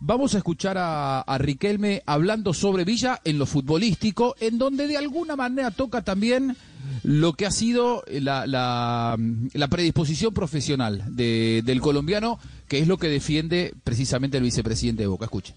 Vamos a escuchar a, Riquelme hablando sobre Villa en lo futbolístico, en donde de alguna manera toca también lo que ha sido la, la, predisposición profesional de, del colombiano, que es lo que defiende precisamente el vicepresidente de Boca. Escuche.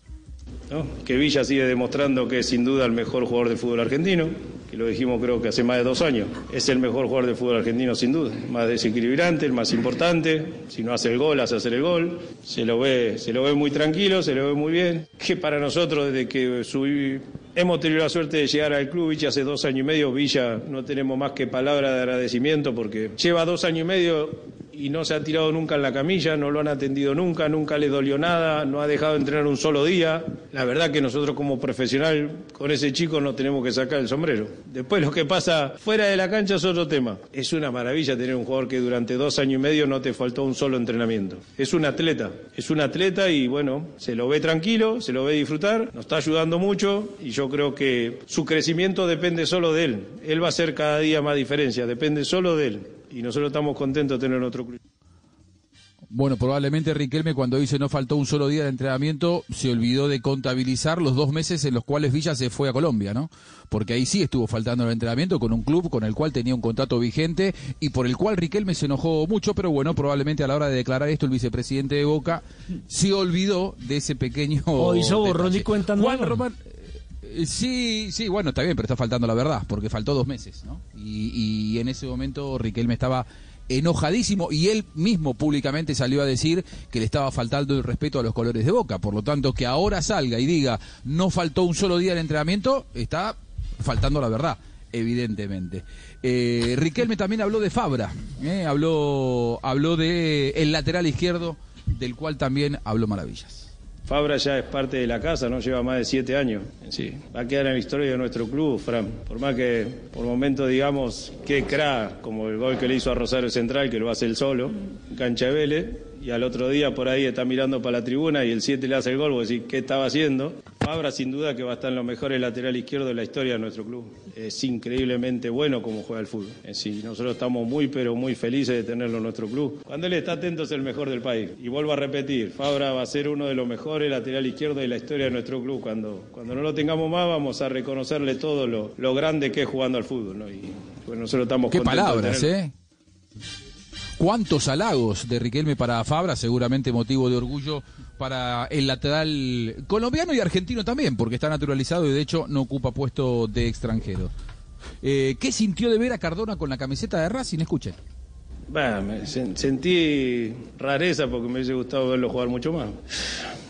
Que Villa sigue demostrando que es sin duda el mejor jugador del fútbol argentino, que lo dijimos creo que hace más de dos años. Es el mejor jugador del fútbol argentino sin duda, más desequilibrante, el más importante. Si no hace el gol, hace hacer el gol. Se lo ve, se lo ve muy tranquilo, se lo ve muy bien. Que para nosotros desde que hemos tenido la suerte de llegar al club Villa hace dos años y medio, Villa no tenemos más que palabras de agradecimiento porque lleva dos años y medio y no se ha tirado nunca en la camilla, no lo han atendido nunca, nunca le dolió nada, no ha dejado de entrenar un solo día. La verdad que nosotros como profesional con ese chico no tenemos que sacar el sombrero. Después lo que pasa fuera de la cancha es otro tema. Es una maravilla tener un jugador que durante dos años y medio no te faltó un solo entrenamiento. Es un atleta, es un atleta y bueno, se lo ve tranquilo, se lo ve disfrutar, nos está ayudando mucho y yo creo que su crecimiento depende solo de él. Él va a hacer cada día más diferencia, depende solo de él y nosotros estamos contentos de tener otro club. Bueno, probablemente Riquelme cuando dice no faltó un solo día de entrenamiento se olvidó de contabilizar los dos meses en los cuales Villa se fue a Colombia, ¿no? Porque ahí sí estuvo faltando el entrenamiento con un club con el cual tenía un contrato vigente y por el cual Riquelme se enojó mucho, pero bueno, probablemente a la hora de declarar esto el vicepresidente de Boca se olvidó de ese pequeño... O hizo borrón y cuenta Juan Román, Sí, sí, bueno, está bien, pero está faltando la verdad, porque faltó dos meses, ¿no? Y, y, en ese momento Riquelme estaba enojadísimo y él mismo públicamente salió a decir que le estaba faltando el respeto a los colores de Boca. Por lo tanto, que ahora salga y diga no faltó un solo día de entrenamiento, está faltando la verdad evidentemente. Eh, Riquelme también habló de Fabra, eh, habló, habló de el lateral izquierdo, del cual también habló maravillas. Fabra ya es parte de la casa, ¿no? Lleva más de siete años. Sí, va a quedar en la historia de nuestro club, Fran. Por más que por momentos digamos que cra, como el gol que le hizo a Rosario Central, que lo hace él solo, cancha de Vélez, y al otro día por ahí está mirando para la tribuna y el 7 le hace el gol, vos decís, ¿qué estaba haciendo? Fabra sin duda que va a estar en los mejores lateral izquierdo de la historia de nuestro club. Es increíblemente bueno como juega el fútbol. Sí, nosotros estamos muy pero muy felices de tenerlo en nuestro club. Cuando él está atento es el mejor del país. Y vuelvo a repetir, Fabra va a ser uno de los mejores lateral izquierdo de la historia de nuestro club. Cuando, cuando no lo tengamos más vamos a reconocerle todo lo, lo grande que es jugando al fútbol. ¿no? Y pues nosotros estamos Qué palabras, ¿eh? Cuántos halagos de Riquelme para Fabra, seguramente motivo de orgullo para el lateral colombiano y argentino también, porque está naturalizado y de hecho no ocupa puesto de extranjero. Eh, ¿Qué sintió de ver a Cardona con la camiseta de Racing? Escuchen. Sentí rareza porque me hubiese gustado verlo jugar mucho más.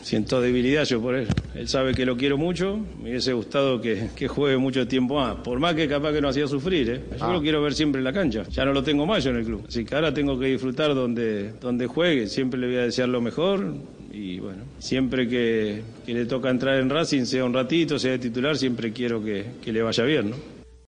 Siento debilidad yo por él. Él sabe que lo quiero mucho, me hubiese gustado que, que juegue mucho tiempo más. Por más que capaz que no hacía sufrir, ¿eh? yo ah. lo quiero ver siempre en la cancha. Ya no lo tengo más yo en el club. Así que ahora tengo que disfrutar donde, donde juegue. Siempre le voy a desear lo mejor y bueno, siempre que, que le toca entrar en Racing, sea un ratito, sea de titular, siempre quiero que, que le vaya bien, ¿no?